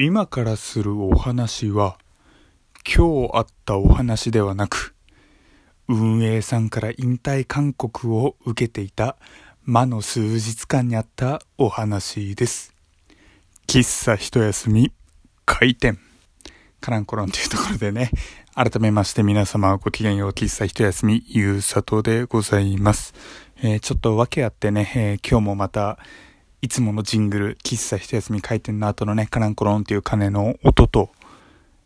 今からするお話は、今日あったお話ではなく、運営さんから引退勧告を受けていた魔の数日間にあったお話です。喫茶一休み、開店。カランコロンというところでね、改めまして皆様ごきげんよう、喫茶一休み、ゆうさとでございます。えー、ちょっと訳あってね、えー、今日もまた、いつものジングル、喫茶一休み開店の後のね、カランコロンっていう鐘の音と、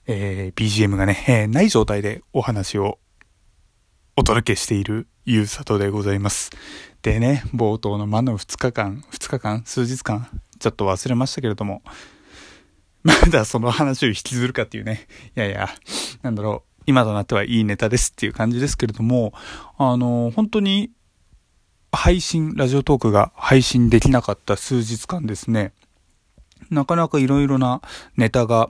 えー、BGM がね、えー、ない状態でお話をお届けしているゆうさとでございます。でね、冒頭の魔の2日間、2日間数日間ちょっと忘れましたけれども、まだその話を引きずるかっていうね、いやいや、なんだろう、今となってはいいネタですっていう感じですけれども、あの、本当に配信、ラジオトークが配信できなかった数日間ですね、なかなかいろいろなネタが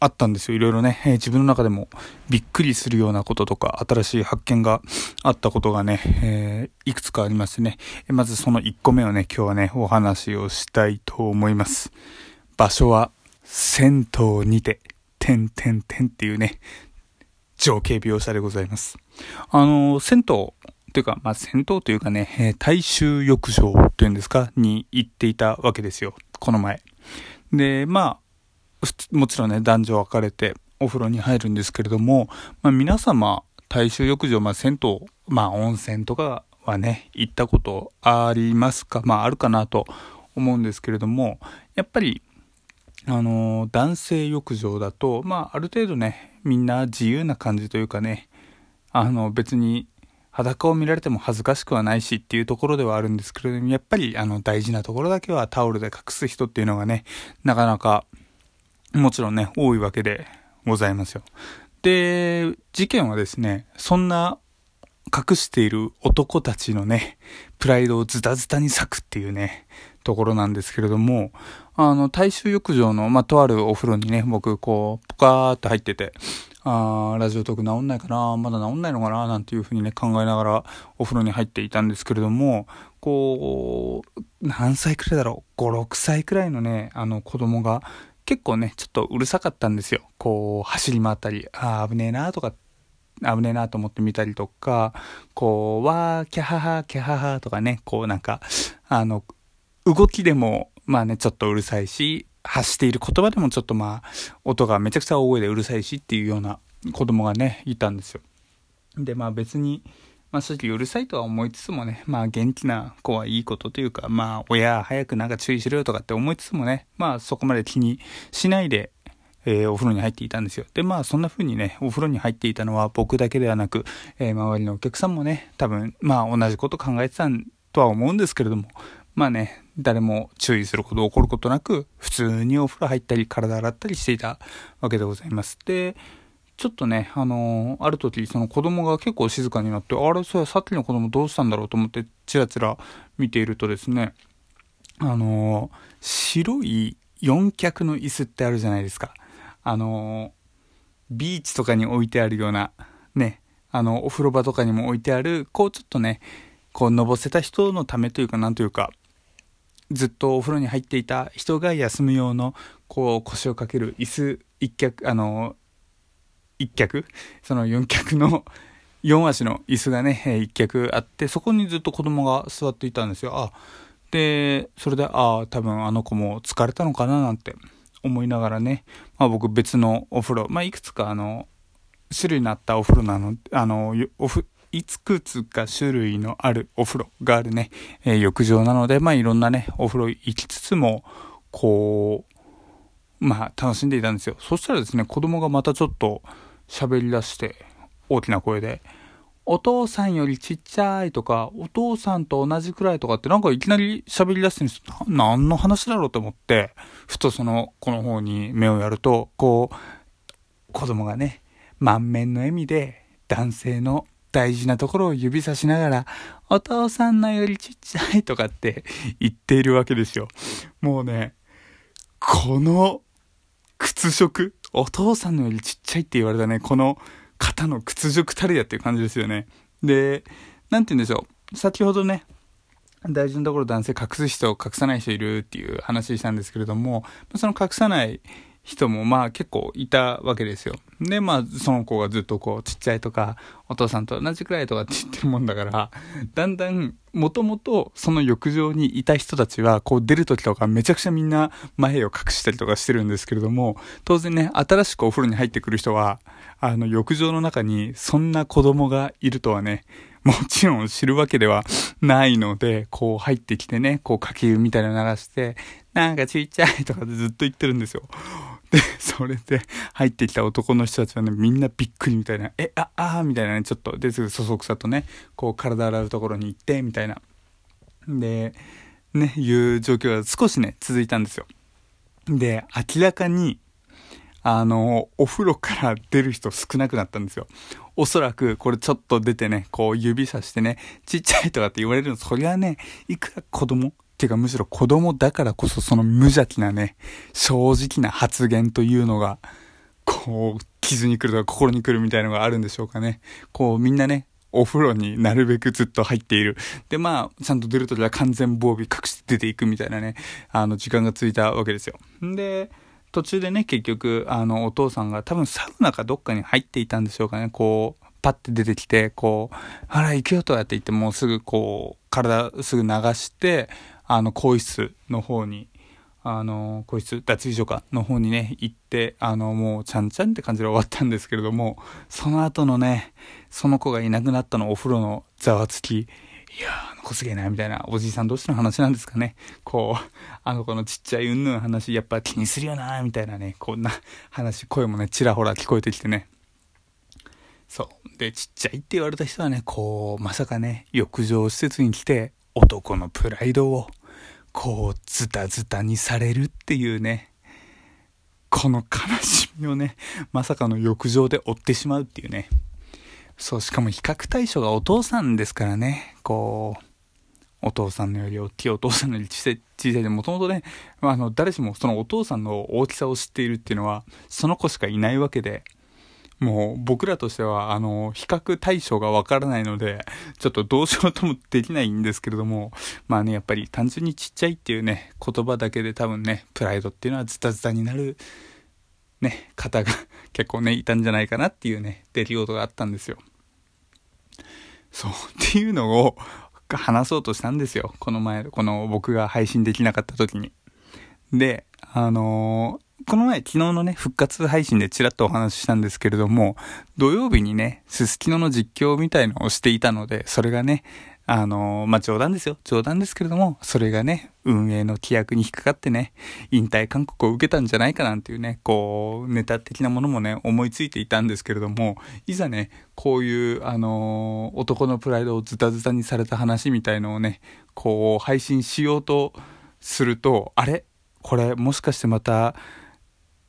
あったんですよ。いろいろね、えー、自分の中でもびっくりするようなこととか、新しい発見があったことがね、えー、いくつかありましてね、まずその1個目をね、今日はね、お話をしたいと思います。場所は、銭湯にて、てんてんてんっていうね、情景描写でございます。あの、銭湯というか、まあ、銭湯というかね、えー、大衆浴場というんですか、に行っていたわけですよ。この前。で、まあ、もちろんね、男女分かれてお風呂に入るんですけれども、まあ、皆様、大衆浴場、まあ、銭湯、まあ、温泉とかはね、行ったことありますかまあ、あるかなと思うんですけれども、やっぱり、あの、男性浴場だと、まあ、ある程度ね、みんな自由な感じというかね、あの、別に裸を見られても恥ずかしくはないしっていうところではあるんですけれども、やっぱりあの大事なところだけはタオルで隠す人っていうのがね、なかなかもちろんね、多いわけでございますよ。で、事件はですね、そんな隠している男たちのね、プライドをズタズタに裂くっていうね、ところなんですけれども、あの、大衆浴場の、まあ、とあるお風呂にね、僕、こう、ポカーっと入ってて、あラジオトーク治んないかなまだ治んないのかななんていうふうにね、考えながらお風呂に入っていたんですけれども、こう、何歳くらいだろう ?5、6歳くらいのね、あの子供が結構ね、ちょっとうるさかったんですよ。こう、走り回ったり、ああ、危ねえなとか、危ねえなと思って見たりとか、こう、わー、キャハハ、キャハハとかね、こうなんか、あの、動きでも、まあね、ちょっとうるさいし、発している言葉でもちょっとまあ、音がめちゃくちゃ大声でうるさいしっていうような子供がね、いたんですよ。で、まあ別に、まあ正直うるさいとは思いつつもね、まあ元気な子はいいことというか、まあ親早くなんか注意しろよとかって思いつつもね、まあそこまで気にしないで、えー、お風呂に入っていたんですよ。で、まあそんな風にね、お風呂に入っていたのは僕だけではなく、えー、周りのお客さんもね、多分、まあ同じこと考えてたんとは思うんですけれども、まあね、誰も注意すること起こることなく、普通にお風呂入ったり、体洗ったりしていたわけでございます。で、ちょっとね、あのー、ある時、その子供が結構静かになって、あれ、それさっきの子供どうしたんだろうと思って、チラチラ見ているとですね、あのー、白い四脚の椅子ってあるじゃないですか。あのー、ビーチとかに置いてあるような、ね、あの、お風呂場とかにも置いてある、こうちょっとね、こう、のぼせた人のためというか、なんというか、ずっとお風呂に入っていた人が休む用の、こう、腰をかける椅子、一脚、あの、一脚その四脚の、四足の椅子がね、一脚あって、そこにずっと子供が座っていたんですよ。あ、で、それで、ああ、多分あの子も疲れたのかななんて思いながらね、まあ僕別のお風呂、まあいくつかあの、種類になったお風呂なの、あの、おふ、いくつか種類のあるお風呂があるね、えー、浴場なので、まあいろんなね、お風呂行きつつも、こう、まあ楽しんでいたんですよ。そしたらですね、子供がまたちょっと喋り出して、大きな声で、お父さんよりちっちゃいとか、お父さんと同じくらいとかってなんかいきなり喋り出してるんですよ。何の話だろうと思って、ふとその子の方に目をやると、こう、子供がね、満面の笑みで男性の大事なところを指さしながら、お父さんのよりちっちゃいとかって 言っているわけですよ。もうね、この屈辱、お父さんのよりちっちゃいって言われたね、この方の屈辱たるやっていう感じですよね。で、なんて言うんでしょう。先ほどね、大事なところ男性隠す人、隠さない人いるっていう話したんですけれども、その隠さない人もまあ結構いたわけですよ。で、まあその子がずっとこうちっちゃいとか、お父さんと同じくらいとかって言ってるもんだから、だんだんもともとその浴場にいた人たちはこう出る時とかめちゃくちゃみんな前を隠したりとかしてるんですけれども、当然ね、新しくお風呂に入ってくる人は、あの浴場の中にそんな子供がいるとはね、もちろん知るわけではないので、こう入ってきてね、こうかけ湯みたいなの流して、なんかちっちゃいとかでずっと言ってるんですよ。それで入ってきた男の人たちはね、みんなびっくりみたいな、え、あ、あみたいなね、ちょっと、で、すぐそそくさとね、こう体洗うところに行って、みたいな。で、ね、いう状況が少しね、続いたんですよ。で、明らかに、あの、お風呂から出る人少なくなったんですよ。おそらく、これちょっと出てね、こう指さしてね、ちっちゃいとかって言われるの、そりゃね、いくら子供ていうかむしろ子供だからこそその無邪気なね、正直な発言というのが、こう、傷に来るとか心に来るみたいのがあるんでしょうかね。こう、みんなね、お風呂になるべくずっと入っている。で、まあ、ちゃんと出るときは完全防備隠して出ていくみたいなね、あの、時間がついたわけですよ。で、途中でね、結局、あの、お父さんが多分サウナかどっかに入っていたんでしょうかね。こう、パッて出てきて、こう、あら、行くよとやって言って、もうすぐこう、体すぐ流して、あの、更衣室の方に、あの、個室、脱衣所か、の方にね、行って、あの、もう、ちゃんちゃんって感じで終わったんですけれども、その後のね、その子がいなくなったのお風呂のざわつき、いやー、あの子すげえな、みたいな、おじいさん同士の話なんですかね。こう、あの子のちっちゃいうんぬん話、やっぱ気にするよな、みたいなね、こんな話、声もね、ちらほら聞こえてきてね。そう。で、ちっちゃいって言われた人はね、こう、まさかね、浴場施設に来て、男のプライドを、こう、ズタズタにされるっていうね、この悲しみをね、まさかの浴場で追ってしまうっていうね。そう、しかも比較対象がお父さんですからね、こう、お父さんのより大きいお父さんのより小さい、小さいで、もともとね、まあの、誰しもそのお父さんの大きさを知っているっていうのは、その子しかいないわけで、もう僕らとしては、あの、比較対象がわからないので、ちょっとどうしようともできないんですけれども、まあね、やっぱり単純にちっちゃいっていうね、言葉だけで多分ね、プライドっていうのはズタズタになる、ね、方が結構ね、いたんじゃないかなっていうね、出来事があったんですよ。そう、っていうのを話そうとしたんですよ。この前、この僕が配信できなかった時に。で、あのーこの前、昨日のね、復活配信でちらっとお話ししたんですけれども、土曜日にね、すすきのの実況みたいのをしていたので、それがね、あのまあ、冗談ですよ。冗談ですけれども、それがね、運営の規約に引っかかってね、引退勧告を受けたんじゃないかなんていうね、こう、ネタ的なものもね、思いついていたんですけれども、いざね、こういう、あの男のプライドをズタズタにされた話みたいのをね、こう、配信しようとすると、あれ？これ、もしかしてまた、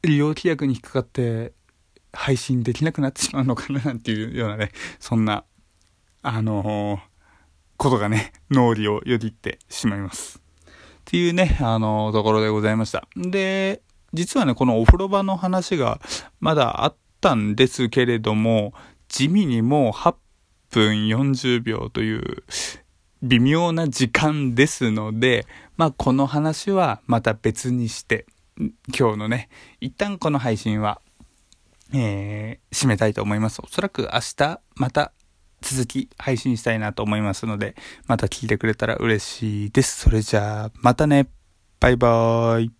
利用規約に引っかかって配信できなくなってしまうのかななんていうようなね、そんな、あのー、ことがね、脳裏をよぎってしまいます。っていうね、あのー、ところでございました。で、実はね、このお風呂場の話がまだあったんですけれども、地味にもう8分40秒という微妙な時間ですので、まあこの話はまた別にして、今日のね、一旦この配信は、えー、締めたいと思います。おそらく明日また続き配信したいなと思いますので、また聞いてくれたら嬉しいです。それじゃあ、またね。バイバーイ。